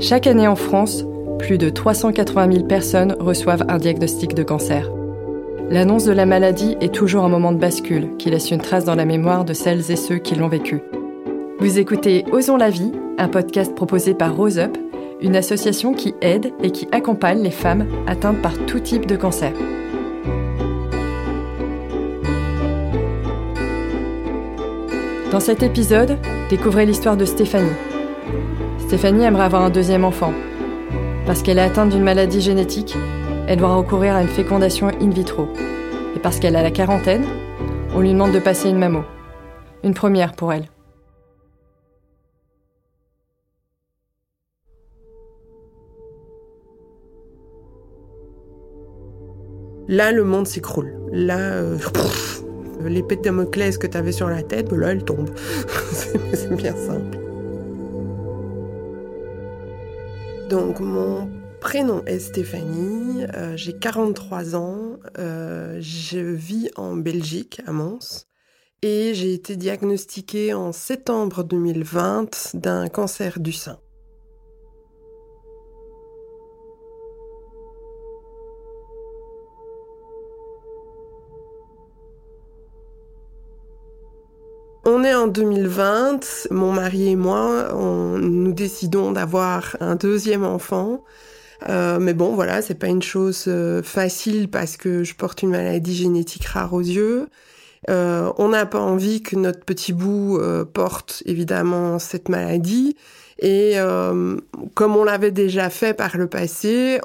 Chaque année en France, plus de 380 000 personnes reçoivent un diagnostic de cancer. L'annonce de la maladie est toujours un moment de bascule qui laisse une trace dans la mémoire de celles et ceux qui l'ont vécu. Vous écoutez Osons la vie, un podcast proposé par Rose Up, une association qui aide et qui accompagne les femmes atteintes par tout type de cancer. Dans cet épisode, découvrez l'histoire de Stéphanie. Stéphanie aimerait avoir un deuxième enfant. Parce qu'elle est atteinte d'une maladie génétique, elle doit recourir à une fécondation in vitro. Et parce qu'elle a la quarantaine, on lui demande de passer une mammo. Une première pour elle. Là, le monde s'écroule. Là, euh, l'épée de Damoclès que tu avais sur la tête, là, elle tombe. c'est bien simple. Donc, mon prénom est Stéphanie, euh, j'ai 43 ans, euh, je vis en Belgique, à Mons, et j'ai été diagnostiquée en septembre 2020 d'un cancer du sein. On est en 2020, mon mari et moi, nous décidons d'avoir un deuxième enfant. Euh, mais bon, voilà, c'est pas une chose euh, facile parce que je porte une maladie génétique rare aux yeux. Euh, on n'a pas envie que notre petit bout porte évidemment cette maladie. Et comme on l'avait déjà fait par le passé,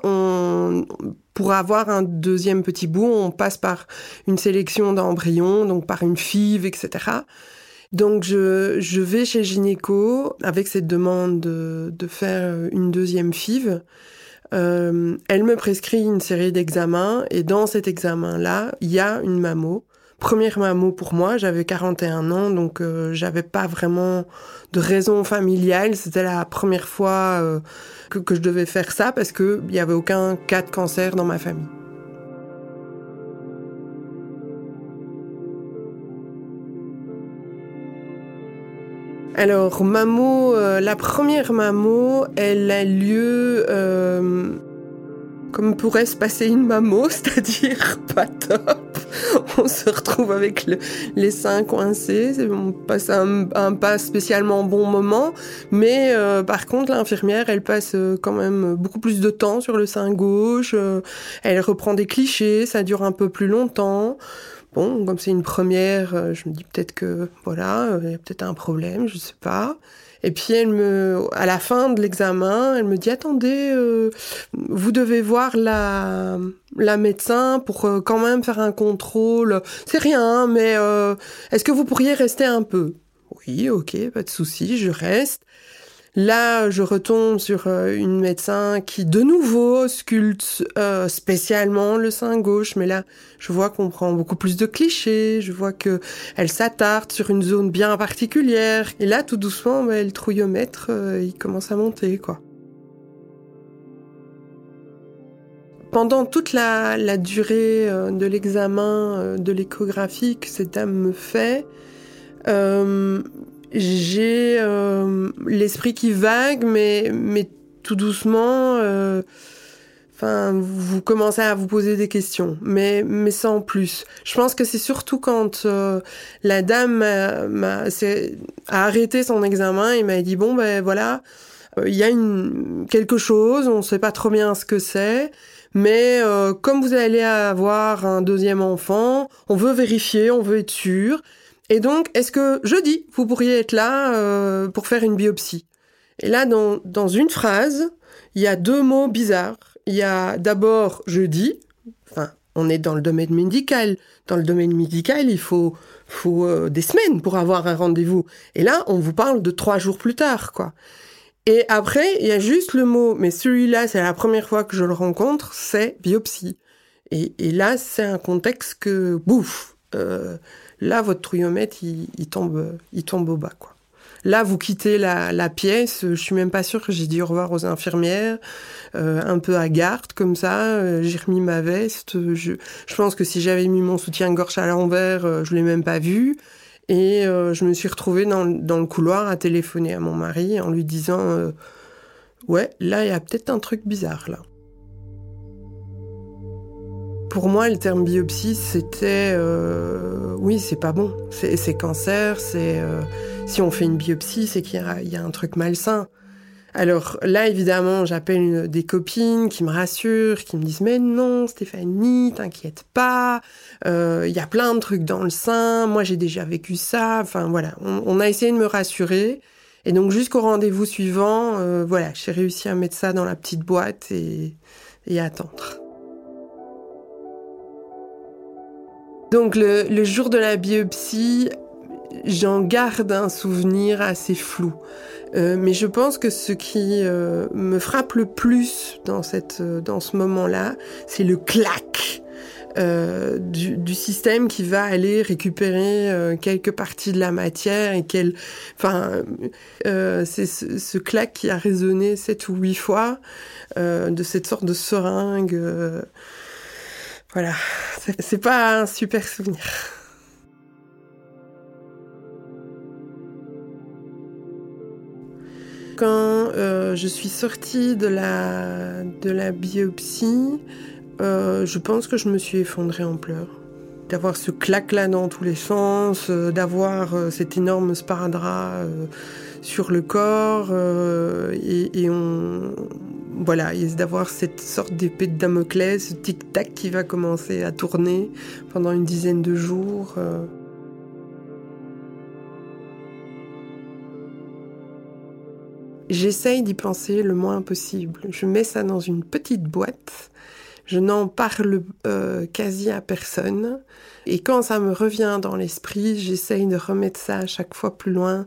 pour avoir un deuxième petit bout, on passe par une sélection d'embryons, donc par une FIV, etc. Donc je, je vais chez gynéco avec cette demande de, de faire une deuxième FIV. Euh, elle me prescrit une série d'examens et dans cet examen-là, il y a une mammo. Première mammo pour moi, j'avais 41 ans, donc euh, j'avais pas vraiment de raison familiale. C'était la première fois euh, que, que, je devais faire ça parce qu'il n'y avait aucun cas de cancer dans ma famille. Alors, Mamo, euh, la première Mamo, elle a lieu euh, comme pourrait se passer une Mamo, c'est-à-dire pas top. On se retrouve avec les seins coincés, on passe un, pas spécialement bon moment, mais euh, par contre l'infirmière, elle passe quand même beaucoup plus de temps sur le sein gauche, elle reprend des clichés, ça dure un peu plus longtemps. Bon, comme c'est une première, euh, je me dis peut-être que voilà, euh, il y a peut-être un problème, je sais pas. Et puis elle me, à la fin de l'examen, elle me dit attendez, euh, vous devez voir la la médecin pour quand même faire un contrôle. C'est rien, mais est-ce que vous pourriez rester un peu? Oui, ok, pas de souci, je reste. Là, je retombe sur euh, une médecin qui, de nouveau, sculpte euh, spécialement le sein gauche. Mais là, je vois qu'on prend beaucoup plus de clichés. Je vois que elle s'attarde sur une zone bien particulière. Et là, tout doucement, bah, le trouillomètre, euh, il commence à monter, quoi. Pendant toute la, la durée de l'examen de l'échographie que cette dame me fait, j'ai euh, l'esprit qui vague, mais, mais tout doucement, euh, enfin, vous commencez à vous poser des questions, mais, mais sans plus. Je pense que c'est surtout quand euh, la dame m'a, a arrêté son examen et m'a dit, bon, ben voilà, il y a une, quelque chose, on sait pas trop bien ce que c'est. Mais comme vous allez avoir un deuxième enfant, on veut vérifier, on veut être sûr. Et donc, est-ce que jeudi, vous pourriez être là euh, pour faire une biopsie? Et là, dans, une phrase, il y a deux mots bizarres. Il y a d'abord jeudi, enfin, on est dans le domaine médical. Dans le domaine médical, il faut, euh, des semaines pour avoir un rendez-vous. Et là, on vous parle de trois jours plus tard, quoi. Et après, il y a juste le mot, mais celui-là, c'est la première fois que je le rencontre, c'est biopsie. Et, et là, c'est un contexte que, bouf, euh, Là, votre trouillomètre, il, tombe, il tombe au bas, quoi. Là, vous quittez la, pièce. Je suis même pas sûre que j'ai dit au revoir aux infirmières, euh, un peu à garde comme ça. Euh, j'ai remis ma veste. Je, pense que si j'avais mis mon soutien-gorge à l'envers, euh, je l'ai même pas vu. Et je me suis retrouvée dans, dans, le couloir à téléphoner à mon mari en lui disant ouais, là, il y a peut-être un truc bizarre, là. Pour moi, le terme biopsie, c'était euh, oui, c'est pas bon, c'est cancer, c'est euh, si on fait une biopsie, c'est qu'il y, y, a un truc malsain. Alors là, évidemment, j'appelle des copines qui me rassurent, qui me disent mais non, Stéphanie, t'inquiète pas, euh, il y a plein de trucs dans le sein, moi j'ai déjà vécu ça. Enfin voilà, on, a essayé de me rassurer. Et donc jusqu'au rendez-vous suivant, euh, voilà, j'ai réussi à mettre ça dans la petite boîte et, et attendre. Donc le, jour de la biopsie, j'en garde un souvenir assez flou. Euh, mais je pense que ce qui euh, me frappe le plus dans, cette, euh, dans ce moment-là, c'est le clac du, du, système qui va aller récupérer quelques parties de la matière et qu'elle, enfin, c'est ce, ce, clac qui a résonné sept ou huit fois de cette sorte de seringue. Voilà, c'est pas un super souvenir. Quand euh, je suis sortie de la, biopsie, euh, je pense que je me suis effondrée en pleurs. D'avoir ce clac-là dans tous les sens, euh, d'avoir cet énorme sparadrap sur le corps, et, on, voilà, d'avoir cette sorte d'épée de Damoclès, ce tic-tac qui va commencer à tourner pendant une dizaine de jours. J'essaye d'y penser le moins possible. Je mets ça dans une petite boîte. Je n'en parle euh, quasi à personne. Et quand ça me revient dans l'esprit, j'essaye de remettre ça à chaque fois plus loin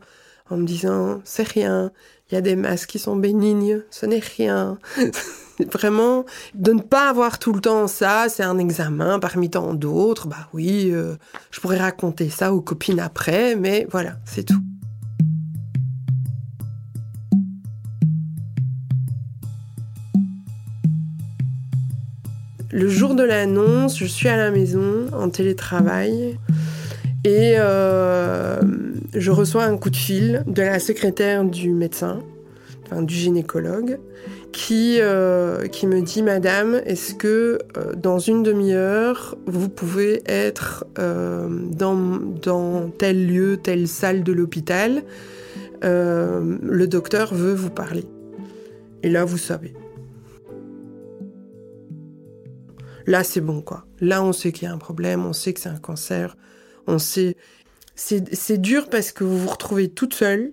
en me disant c'est rien. Il y a des masques qui sont bénignes. Ce n'est rien. Vraiment, de ne pas avoir tout le temps ça, c'est un examen parmi tant d'autres. Bah oui, euh, je pourrais raconter ça aux copines après, mais voilà, c'est tout. Le jour de l'annonce, je suis à la maison en télétravail et euh, je reçois un coup de fil de la secrétaire du médecin, enfin du gynécologue, qui, euh, qui me dit Madame, est-ce que euh, dans une demi-heure, vous pouvez être dans, dans tel lieu, telle salle de l'hôpital Le docteur veut vous parler. Et là, vous savez. Là, c'est bon, quoi. Là, on sait qu'il y a un problème, on sait que c'est un cancer, on sait. C'est dur parce que vous vous retrouvez toute seule.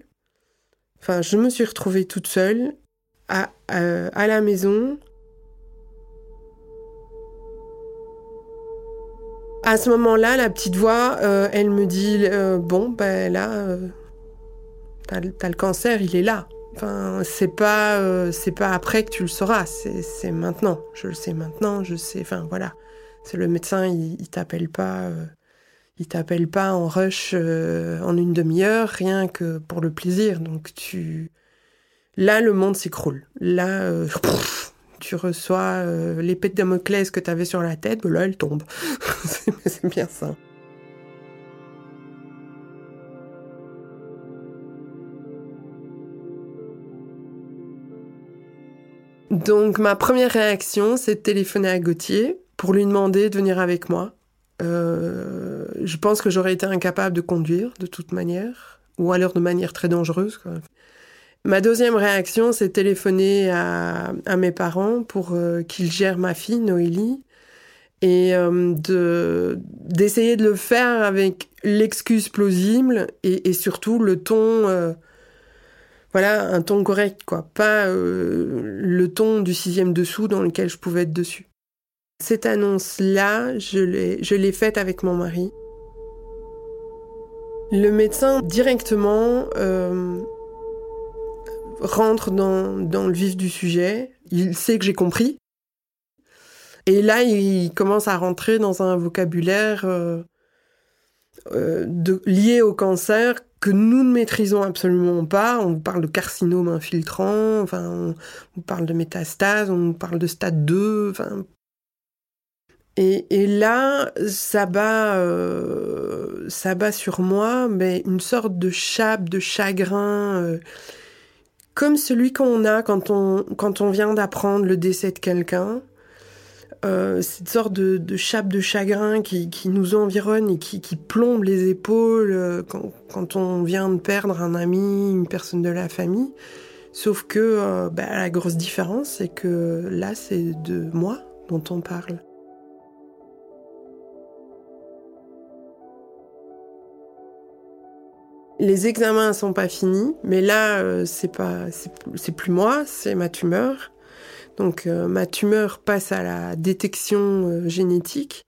Enfin, je me suis retrouvée toute seule à, la maison. À ce moment-là, la petite voix, euh, elle me dit euh, Bon, ben là, euh, t'as le cancer, il est là. Enfin, c'est pas, c'est pas après que tu le sauras, c'est maintenant. Je le sais maintenant, je sais. Enfin, voilà. C'est le médecin, il, il t'appelle pas, euh, il t'appelle pas en rush euh, en une demi-heure, rien que pour le plaisir. Donc tu, là, le monde s'écroule. Là, tu reçois l'épée de Damoclès que t'avais sur la tête, ben là, elle tombe. c'est bien ça. Donc ma première réaction, c'est de téléphoner à Gauthier pour lui demander de venir avec moi. Euh, je pense que j'aurais été incapable de conduire de toute manière, ou alors de manière très dangereuse. Ma deuxième réaction, c'est téléphoner à, mes parents pour euh, qu'ils gèrent ma fille, Noélie, et euh, de d'essayer de le faire avec l'excuse plausible et, surtout le ton voilà, un ton correct, quoi. Pas le ton du sixième dessous dans lequel je pouvais être dessus. Cette annonce-là, je l'ai faite avec mon mari. Le médecin directement euh, rentre dans, le vif du sujet. Il sait que j'ai compris. Et là, il commence à rentrer dans un vocabulaire euh, de, lié au cancer que nous ne maîtrisons absolument pas. On parle de carcinome infiltrant, enfin, on parle de métastase, on parle de stade 2, enfin. Et, là, ça bat, euh, ça bat sur moi, mais une sorte de chape, de chagrin, euh, comme celui qu'on a quand on, quand on vient d'apprendre le décès de quelqu'un. Euh, cette sorte de, chape de chagrin qui, qui nous environne et qui, qui plombe les épaules quand, quand, on vient de perdre un ami, une personne de la famille. Sauf que bah, la grosse différence, c'est que là, c'est de moi dont on parle. Les examens sont pas finis, mais là, euh, c'est pas, c'est plus moi, c'est ma tumeur. Donc, euh, ma tumeur passe à la détection euh, génétique.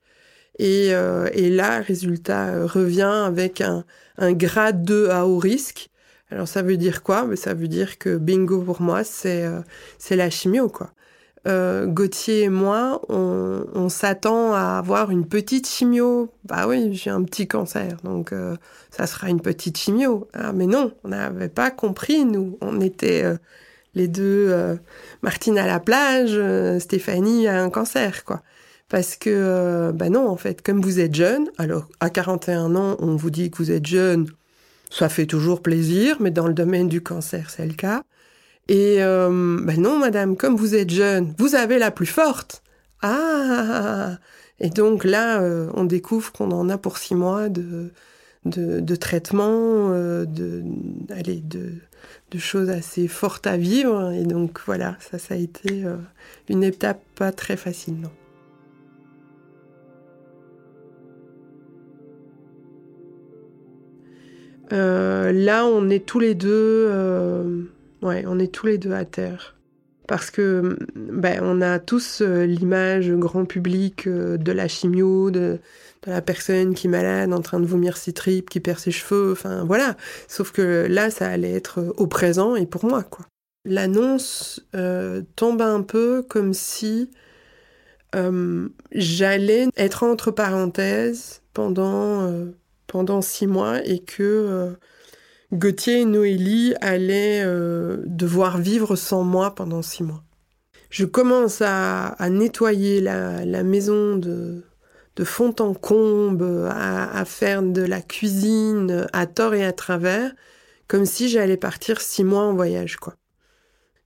Et, et, là, résultat revient avec un, un, grade 2 à haut risque. Alors, ça veut dire quoi? Ça veut dire que bingo pour moi, c'est c'est la chimio, quoi euh, Gauthier et moi, on, s'attend à avoir une petite chimio. Bah oui, j'ai un petit cancer, donc euh, ça sera une petite chimio. Ah, mais non, on n'avait pas compris, nous. On était euh, les deux, Martine à la plage, Stéphanie a un cancer, quoi. Parce que, bah non, en fait, comme vous êtes jeune, alors à 41 ans, on vous dit que vous êtes jeune, ça fait toujours plaisir, mais dans le domaine du cancer, c'est le cas. Et euh, ben non, madame, comme vous êtes jeune, vous avez la plus forte. Ah Et donc là, euh, on découvre qu'on en a pour six mois de, de, traitement, euh, de, choses assez fortes à vivre. Et donc voilà, ça, ça a été une étape pas très facile, là, on est tous les deux Ouais, on est tous les deux à terre. Parce que ben, on a tous euh, l'image grand public euh, de la chimio, de, la personne qui est malade, en train de vomir ses tripes, qui perd ses cheveux, enfin voilà. Sauf que là, ça allait être au présent et pour moi, quoi. L'annonce euh, tombe un peu comme si j'allais être entre parenthèses pendant, pendant six mois et que Gauthier et Noélie allaient euh, devoir vivre sans moi pendant six mois. Je commence à, nettoyer la, maison de, fond en comble, à, faire de la cuisine à tort et à travers, comme si j'allais partir six mois en voyage, quoi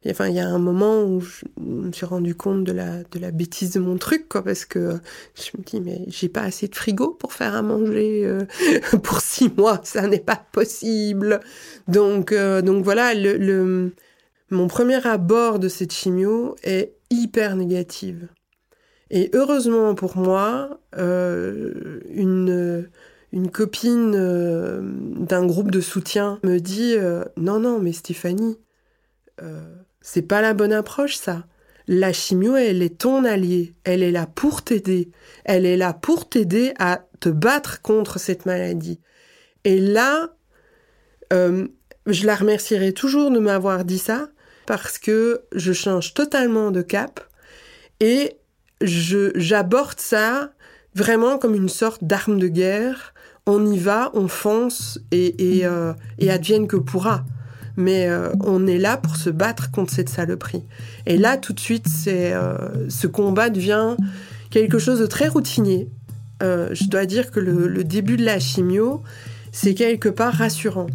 enfin, il y a un moment où je me suis rendu compte de la, de la bêtise de mon truc, quoi, parce que je me dis, mais j'ai pas assez de frigo pour faire à manger euh, pour six mois, ça n'est pas possible. Donc, euh, donc voilà, le, le, mon premier abord de cette chimio est hyper négative. Et heureusement pour moi, euh, une, une copine euh, d'un groupe de soutien me dit, euh, non, non, mais Stéphanie, c'est pas la bonne approche, ça. La chimio, elle est ton allié. Elle est là pour t'aider. Elle est là pour t'aider à te battre contre cette maladie. Et là, euh, je la remercierai toujours de m'avoir dit ça parce que je change totalement de cap et je j'aborde ça vraiment comme une sorte d'arme de guerre. On y va, on fonce et, euh, et advienne que pourra mais euh, on est là pour se battre contre cette saloperie. Et là, tout de suite, c'est euh, ce combat devient quelque chose de très routinier. Euh, je dois dire que le, début de la chimio, c'est quelque part rassurant.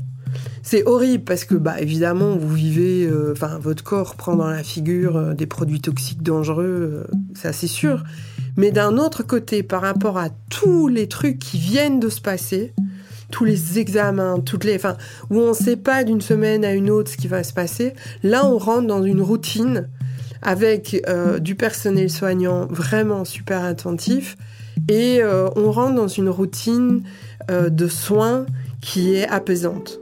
C'est horrible parce que, bah, évidemment, vous vivez, enfin, votre corps prend dans la figure des produits toxiques dangereux, c'est assez sûr. Mais d'un autre côté, par rapport à tous les trucs qui viennent de se passer, tous les examens, toutes les, enfin, où on ne sait pas d'une semaine à une autre ce qui va se passer. Là, on rentre dans une routine avec euh, du personnel soignant vraiment super attentif et euh, on rentre dans une routine euh, de soins qui est apaisante.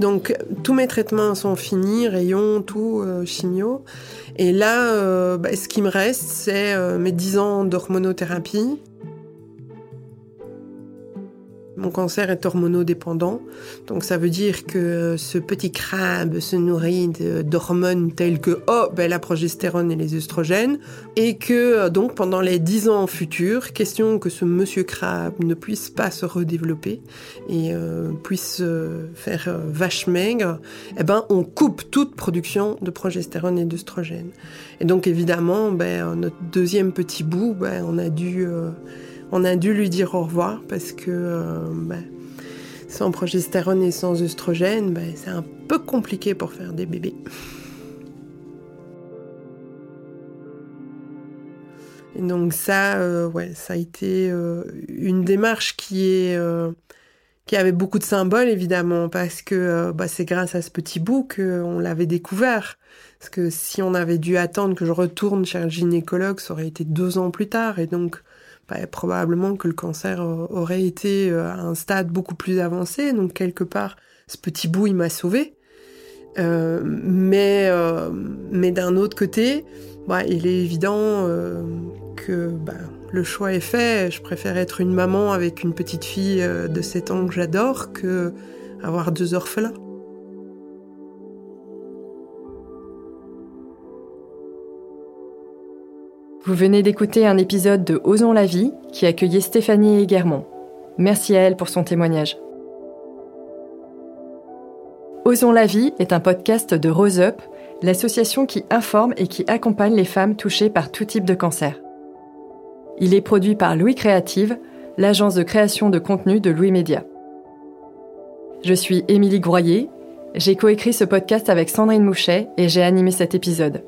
Donc tous mes traitements sont finis, rayons, tout, euh, chimio. Et là, euh, bah, ce qui me reste, c'est euh, mes 10 ans d'hormonothérapie. Mon cancer est hormonodépendant, donc ça veut dire que ce petit crabe se nourrit d'hormones telles que oh, ben, la progestérone et les œstrogènes, et que donc pendant les dix ans futurs, question que ce monsieur crabe ne puisse pas se redévelopper et euh, puisse euh, faire euh, vache maigre, eh ben on coupe toute production de progestérone et d'œstrogènes. Et donc évidemment, ben, notre deuxième petit bout, ben, on a dû on a dû lui dire au revoir parce que euh, bah, sans progestérone et sans œstrogène, bah, c'est un peu compliqué pour faire des bébés. Et donc ça, euh, ouais, ça a été euh, une démarche qui est qui avait beaucoup de symboles évidemment parce que bah, c'est grâce à ce petit bout qu'on l'avait découvert. Parce que si on avait dû attendre que je retourne chez un gynécologue, ça aurait été deux ans plus tard et donc bah, probablement que le cancer aurait été euh, à un stade beaucoup plus avancé. Donc quelque part, ce petit bout, il m'a sauvé. Euh, mais euh, mais d'un autre côté, bah, il est évident que bah, le choix est fait. Je préfère être une maman avec une petite fille de 7 ans que j'adore que avoir deux orphelins. Vous venez d'écouter un épisode de Osons la vie qui accueillait Stéphanie Eguermont. Merci à elle pour son témoignage. Osons la vie est un podcast de Rose Up, l'association qui informe et qui accompagne les femmes touchées par tout type de cancer. Il est produit par Louis Créative, l'agence de création de contenu de Louis Média. Je suis Émilie Groyer, j'ai coécrit ce podcast avec Sandrine Mouchet et j'ai animé cet épisode.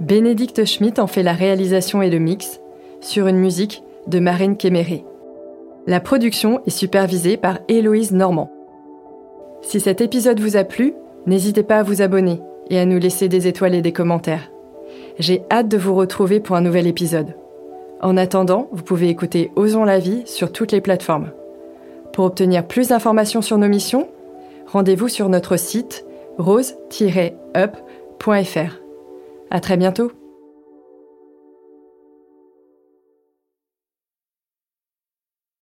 Bénédicte Schmitt en fait la réalisation et le mix, sur une musique de Marine Kéméré. La production est supervisée par Héloïse Normand. Si cet épisode vous a plu, n'hésitez pas à vous abonner et à nous laisser des étoiles et des commentaires. J'ai hâte de vous retrouver pour un nouvel épisode. En attendant, vous pouvez écouter Osons la vie sur toutes les plateformes. Pour obtenir plus d'informations sur nos missions, rendez-vous sur notre site rose-up.fr. À très bientôt!